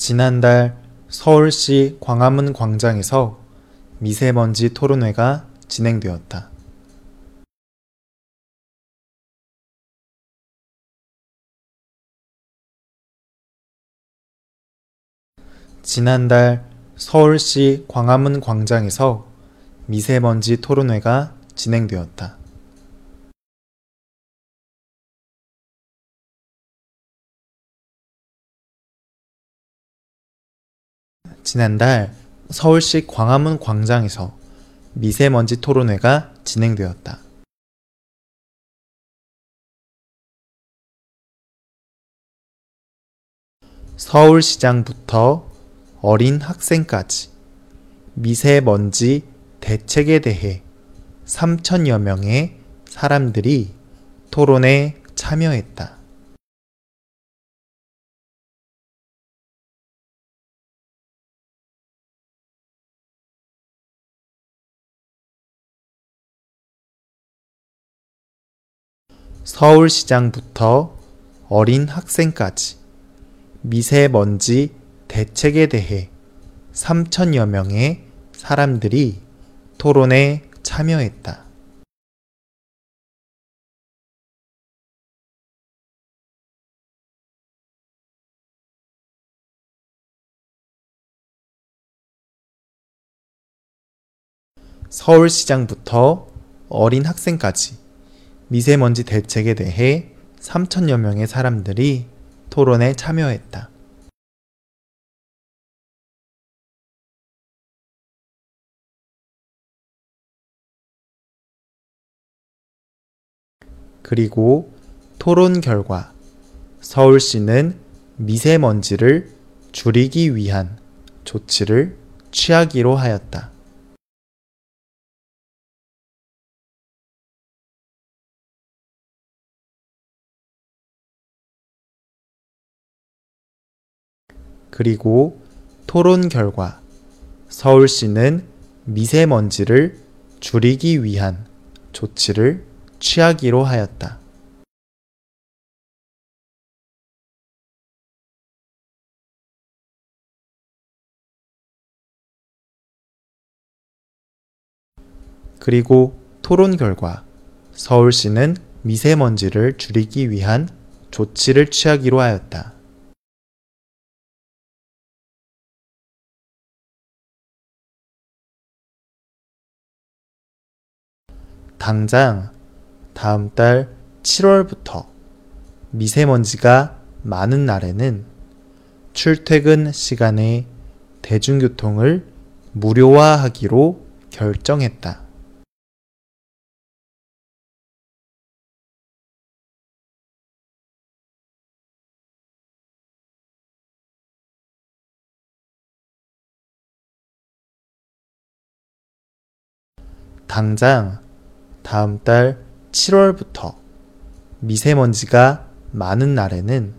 지난달 서울시 광화문 광장에서 미세먼지 토론회가 진행되었다. 지난달 서울시 광화문 광장에서 미세먼지 토론회가 진행되었다. 지난달 서울시 광화문 광장에서 미세먼지 토론회가 진행되었다. 서울시장부터 어린 학생까지 미세먼지 대책에 대해 3천여 명의 사람들이 토론에 참여했다. 서울시장부터 어린 학생까지 미세먼지 대책에 대해 3천여 명의 사람들이 토론에 참여했다. 서울시장부터 어린 학생까지 미세먼지 대책에 대해 3천여 명의 사람들이 토론에 참여했다. 그리고 토론 결과 서울시는 미세먼지를 줄이기 위한 조치를 취하기로 하였다. 그리고 토론 결과 서울시는 미세먼지를 줄이기 위한 조치를 취하기로 하였다. 그리고 토론 결과 서울시는 미세먼지를 줄이기 위한 조치를 취하기로 하였다. 당장 다음 달 7월부터 미세먼지가 많은 날에는 출퇴근 시간에 대중교통을 무료화하기로 결정했다. 당장 다음 달 7월부터 미세먼지가 많은 날에는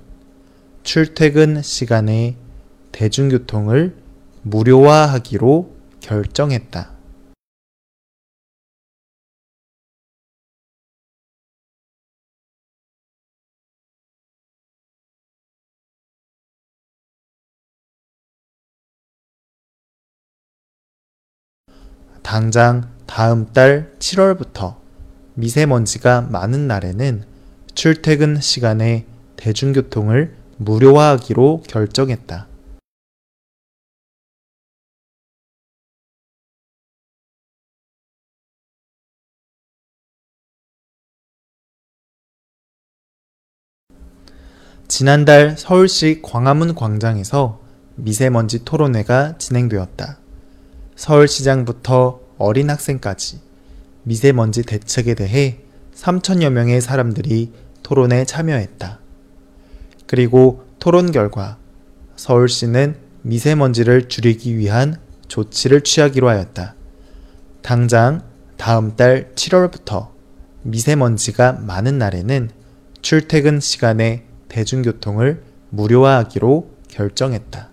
출퇴근 시간에 대중교통을 무료화하기로 결정했다. 당장 다음 달 7월부터 미세먼지가 많은 날에는 출퇴근 시간에 대중교통을 무료화하기로 결정했다. 지난달 서울시 광화문 광장에서 미세먼지 토론회가 진행되었다. 서울시장부터 어린 학생까지 미세먼지 대책에 대해 3천여 명의 사람들이 토론에 참여했다. 그리고 토론 결과 서울시는 미세먼지를 줄이기 위한 조치를 취하기로 하였다. 당장 다음 달 7월부터 미세먼지가 많은 날에는 출퇴근 시간에 대중교통을 무료화하기로 결정했다.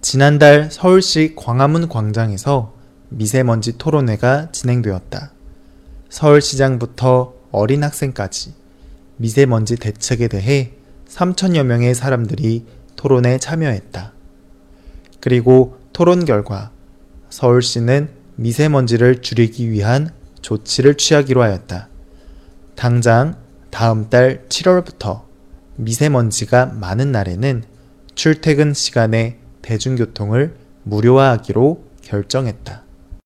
지난달 서울시 광화문 광장에서 미세먼지 토론회가 진행되었다. 서울시장부터 어린 학생까지 미세먼지 대책에 대해 3천여 명의 사람들이 토론에 참여했다. 그리고 토론 결과 서울시는 미세먼지를 줄이기 위한 조치를 취하기로 하였다. 당장 다음 달 7월부터 미세먼지가 많은 날에는 출퇴근 시간에 대중교통을 무료화하기로 결정했다.